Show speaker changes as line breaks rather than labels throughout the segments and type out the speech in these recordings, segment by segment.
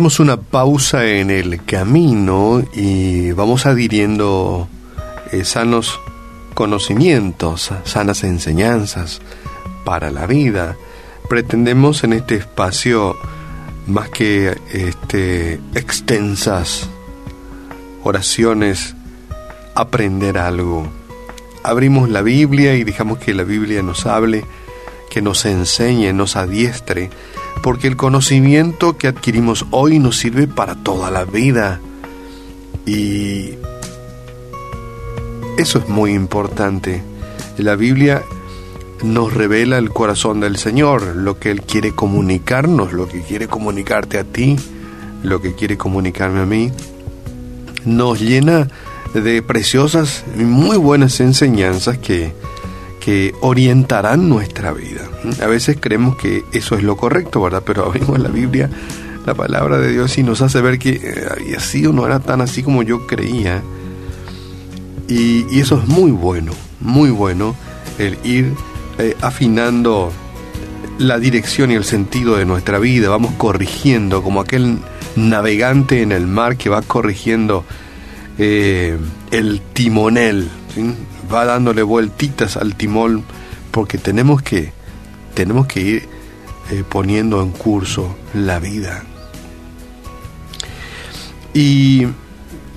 Hacemos una pausa en el camino y vamos adhiriendo eh, sanos conocimientos, sanas enseñanzas para la vida. Pretendemos en este espacio, más que este, extensas oraciones, aprender algo. Abrimos la Biblia y dejamos que la Biblia nos hable, que nos enseñe, nos adiestre porque el conocimiento que adquirimos hoy nos sirve para toda la vida. Y eso es muy importante. La Biblia nos revela el corazón del Señor, lo que Él quiere comunicarnos, lo que quiere comunicarte a ti, lo que quiere comunicarme a mí. Nos llena de preciosas y muy buenas enseñanzas que, que orientarán nuestra vida. A veces creemos que eso es lo correcto, ¿verdad? Pero abrimos la Biblia, la palabra de Dios, y nos hace ver que eh, había sido, no era tan así como yo creía. Y, eso es muy bueno, muy bueno, el ir eh, afinando la dirección y el sentido de nuestra vida, vamos corrigiendo, como aquel navegante en el mar que va corrigiendo eh, el timonel. Va dándole vueltitas al timón porque tenemos que, tenemos que ir eh, poniendo en curso la vida. Y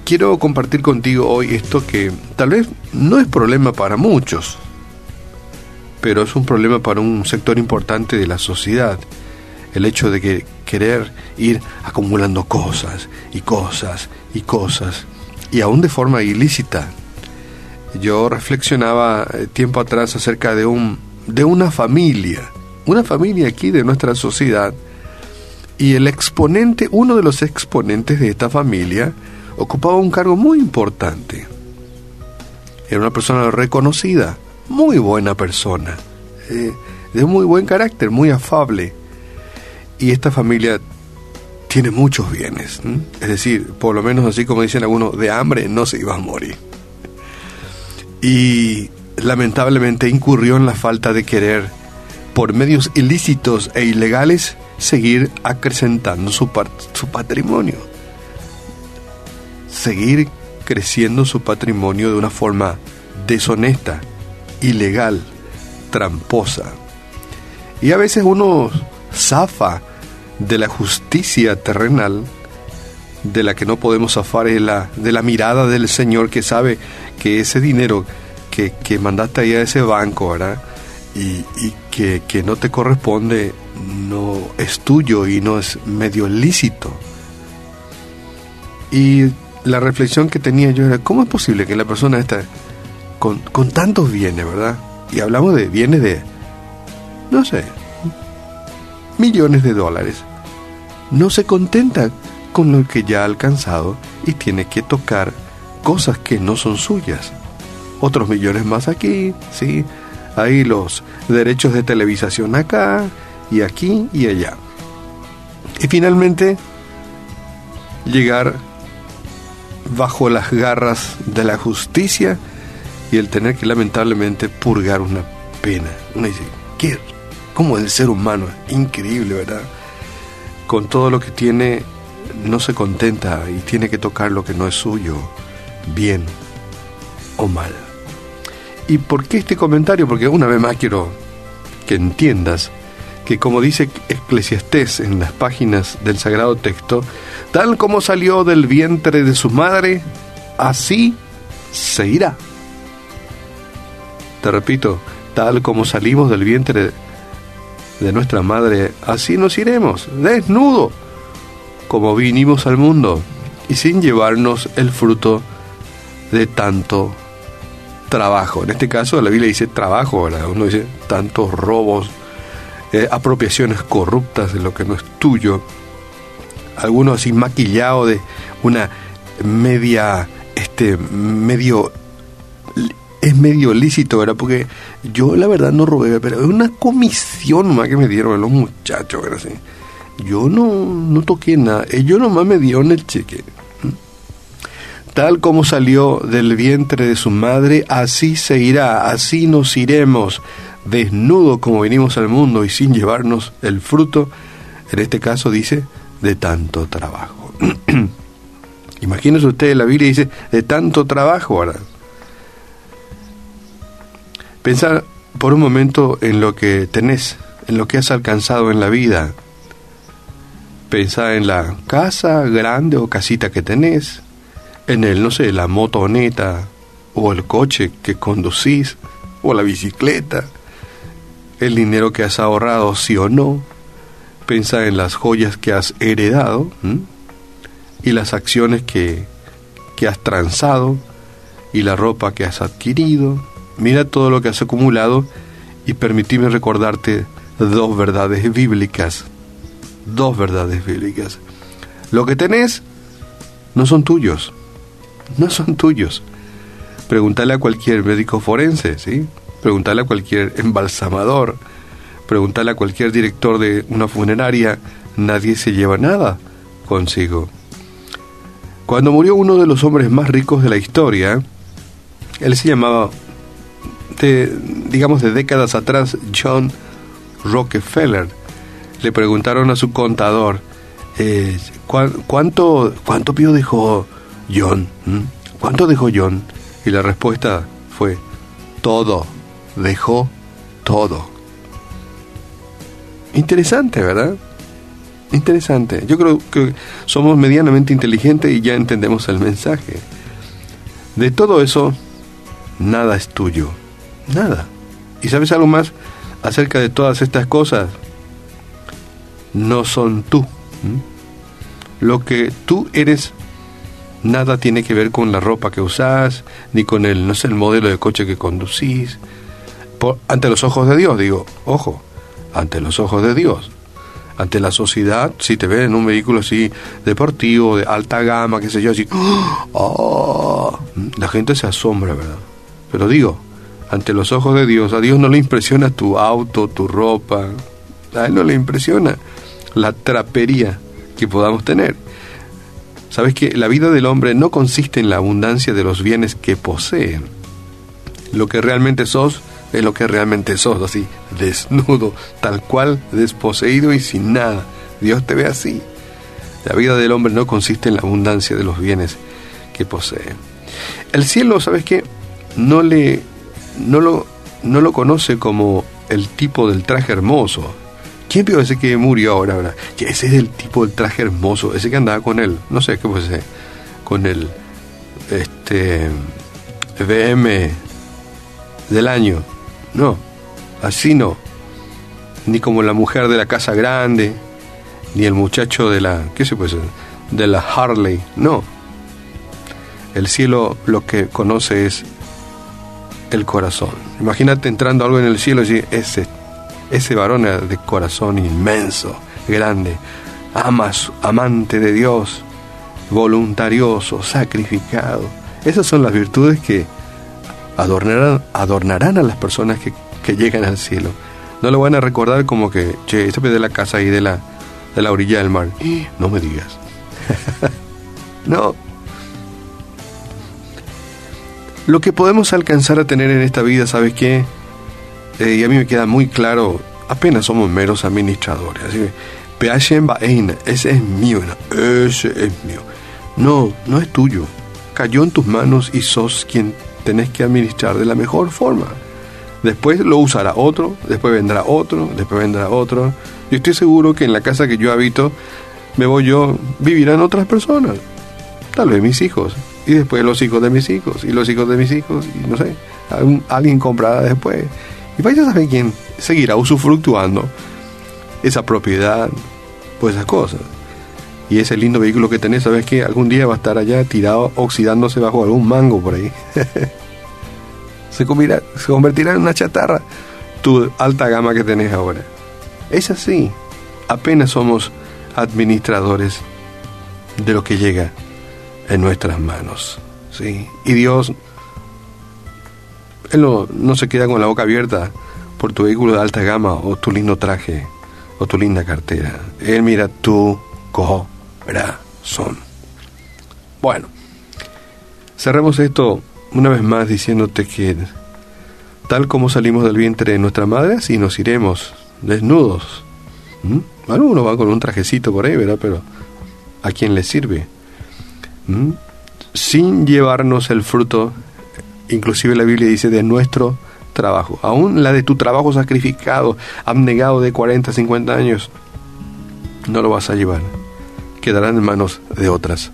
quiero compartir contigo hoy esto que tal vez no es problema para muchos, pero es un problema para un sector importante de la sociedad. El hecho de que querer ir acumulando cosas y cosas y cosas, y aún de forma ilícita, yo reflexionaba eh, tiempo atrás acerca de, un, de una familia, una familia aquí de nuestra sociedad, y el exponente, uno de los exponentes de esta familia, ocupaba un cargo muy importante. Era una persona reconocida, muy buena persona, eh, de muy buen carácter, muy afable. Y esta familia tiene muchos bienes, es decir, por lo menos así como dicen algunos, de hambre no se iba a morir y lamentablemente incurrió en la falta de querer, por medios ilícitos e ilegales, seguir acrecentando su, su patrimonio, seguir creciendo su patrimonio de una forma deshonesta, ilegal, tramposa. Y a veces uno zafa de la justicia terrenal, de la que no podemos zafar la de la mirada del Señor que sabe que ese dinero que, que mandaste ahí a ese banco, ¿verdad? Y, que, que, no te corresponde, no es tuyo y no es medio lícito. Y la reflexión que tenía yo era, ¿cómo es posible que la persona esta, con, con tantos bienes, ¿verdad? Y hablamos de bienes de, no sé, millones de dólares, no se contenta con lo que ya ha alcanzado y tiene que tocar cosas que no son suyas. Otros millones más aquí, ¿sí? Hay los derechos de televisación acá y aquí y allá. Y finalmente, llegar bajo las garras de la justicia y el tener que lamentablemente purgar una pena. Uno dice, ¿qué? ¿Cómo el ser humano? Increíble, ¿verdad? Con todo lo que tiene, no se contenta y tiene que tocar lo que no es suyo bien o mal. ¿Y por qué este comentario? Porque una vez más quiero que entiendas que como dice Eclesiastés en las páginas del Sagrado Texto, tal como salió del vientre de su madre, así se irá. Te repito, tal como salimos del vientre de nuestra madre, así nos iremos, desnudo, como vinimos al mundo, y sin llevarnos el fruto de tanto trabajo. En este caso la Biblia dice trabajo, ¿verdad? Uno dice tantos robos, eh, apropiaciones corruptas de lo que no es tuyo. Algunos así maquillado de una media, este, medio, es medio lícito, ¿verdad? Porque yo la verdad no robé, pero es una comisión más que me dieron los muchachos, ¿verdad? Yo no, no toqué nada, ellos nomás me dieron el cheque tal como salió del vientre de su madre, así se irá, así nos iremos, desnudo como venimos al mundo y sin llevarnos el fruto, en este caso dice, de tanto trabajo. Imagínese usted, la Biblia dice, de tanto trabajo, ¿verdad? Pensar por un momento en lo que tenés, en lo que has alcanzado en la vida. Pensar en la casa grande o casita que tenés, en el, no sé, la motoneta o el coche que conducís o la bicicleta, el dinero que has ahorrado, sí o no. Pensar en las joyas que has heredado y las acciones que, que has transado y la ropa que has adquirido. Mira todo lo que has acumulado y permitime recordarte dos verdades bíblicas. Dos verdades bíblicas. Lo que tenés no son tuyos. No son tuyos. Pregúntale a cualquier médico forense, ¿sí? Pregúntale a cualquier embalsamador. Pregúntale a cualquier director de una funeraria. Nadie se lleva nada consigo. Cuando murió uno de los hombres más ricos de la historia, él se llamaba, digamos, de décadas atrás, John Rockefeller. Le preguntaron a su contador, eh, ¿cuánto, ¿cuánto pío dejó John? ¿Cuánto dejó John? Y la respuesta fue, todo, dejó todo. Interesante, ¿verdad? Interesante. Yo creo que somos medianamente inteligentes y ya entendemos el mensaje. De todo eso, nada es tuyo. Nada. ¿Y sabes algo más acerca de todas estas cosas? No son tú. Lo que tú eres nada tiene que ver con la ropa que usas, ni con el, no sé, el modelo de coche que conducís. ante los ojos de Dios, digo, ojo, ante los ojos de Dios ante la sociedad, si te ven en un vehículo así deportivo, de alta gama, qué sé yo, así, ¡oh! la gente se asombra, ¿verdad? Pero digo, ante los ojos de Dios, a Dios no le impresiona tu auto, tu ropa, a Él no le impresiona la trapería que podamos tener. Sabes que la vida del hombre no consiste en la abundancia de los bienes que poseen. Lo que realmente sos es lo que realmente sos, así, desnudo, tal cual, desposeído y sin nada. Dios te ve así. La vida del hombre no consiste en la abundancia de los bienes que posee. El cielo, ¿sabes qué? No le no lo no lo conoce como el tipo del traje hermoso. ¿Quién vio ese que murió ahora? ahora? Ese es el tipo del traje hermoso, ese que andaba con él, no sé qué fue ese, con el este VM del año. No, así no. Ni como la mujer de la casa grande, ni el muchacho de la, ¿qué se puede decir? De la Harley, no. El cielo lo que conoce es el corazón. Imagínate entrando algo en el cielo y ese, ese varón de corazón inmenso, grande, amas, amante de Dios, voluntarioso, sacrificado. Esas son las virtudes que adornarán, adornarán a las personas que, que llegan al cielo. No lo van a recordar como que, che, ese de la casa ahí de la, de la orilla del mar. No me digas. no. Lo que podemos alcanzar a tener en esta vida, ¿sabes qué? Eh, y a mí me queda muy claro, apenas somos meros administradores. Así que, ese es mío, ese es mío. No, no es tuyo. Cayó en tus manos y sos quien tenés que administrar de la mejor forma. Después lo usará otro, después vendrá otro, después vendrá otro. Yo estoy seguro que en la casa que yo habito, me voy yo, vivirán otras personas. Tal vez mis hijos. Y después los hijos de mis hijos. Y los hijos de mis hijos. Y no sé, alguien comprará después. Y vaya saber quién seguirá usufructuando esa propiedad, pues esas cosas. Y ese lindo vehículo que tenés, sabes que algún día va a estar allá tirado, oxidándose bajo algún mango por ahí. se, convertirá, en una chatarra tu alta gama que tenés ahora. Es así. Apenas somos administradores de lo que llega en nuestras manos. ¿sí? Y Dios, Él no, se queda con la boca abierta por tu vehículo de alta gama o tu lindo traje o tu linda cartera. Él mira tu son. Bueno, cerremos esto una vez más diciéndote que tal como salimos del vientre de nuestra madre, así nos iremos desnudos ¿Mm? Bueno, uno va con un trajecito por ahí, ¿verdad? Pero ¿a quién le sirve? ¿Mm? Sin llevarnos el fruto, inclusive la Biblia dice, de nuestro trabajo. Aún la de tu trabajo sacrificado, abnegado de 40, 50 años, no lo vas a llevar. Quedarán en manos de otras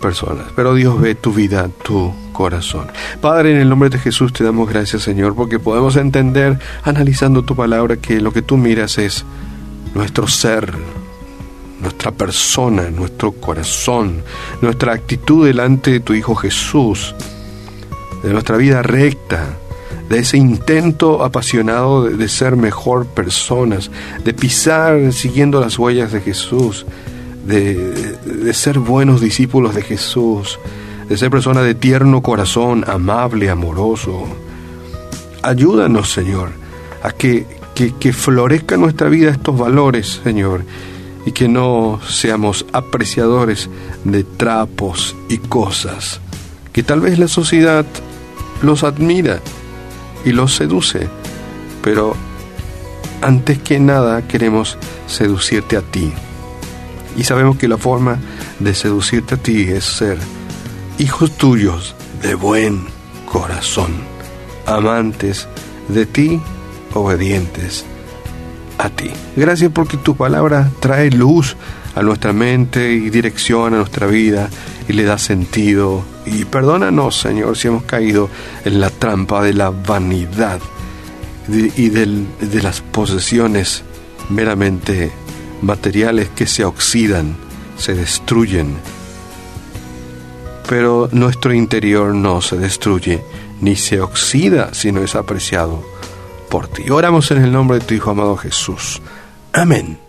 personas. Pero Dios ve tu vida, tu corazón. Padre, en el nombre de Jesús te damos gracias, Señor, porque podemos entender, analizando tu palabra, que lo que tú miras es nuestro ser, nuestra persona, nuestro corazón, nuestra actitud delante de tu Hijo Jesús, de nuestra vida recta, de ese intento apasionado de, ser mejor personas, de pisar siguiendo las huellas de Jesús, de, ser buenos discípulos de Jesús, de ser personas de tierno corazón, amable, amoroso. Ayúdanos, Señor, a que, que, que florezca en nuestra vida estos valores, Señor, y que no seamos apreciadores de trapos y cosas, que tal vez la sociedad los admira y los seduce, pero antes que nada queremos seducirte a ti. Y sabemos que la forma de seducirte a ti es ser hijos tuyos de buen corazón, amantes de ti, obedientes a ti. Gracias porque tu palabra trae luz a nuestra mente y dirección a nuestra vida y le da sentido. Y perdónanos, Señor, si hemos caído en la trampa de la vanidad y de las posesiones meramente materiales que se oxidan, se destruyen. Pero nuestro interior no se destruye ni se oxida, sino es apreciado por ti. Oramos en el nombre de tu Hijo amado Jesús. Amén.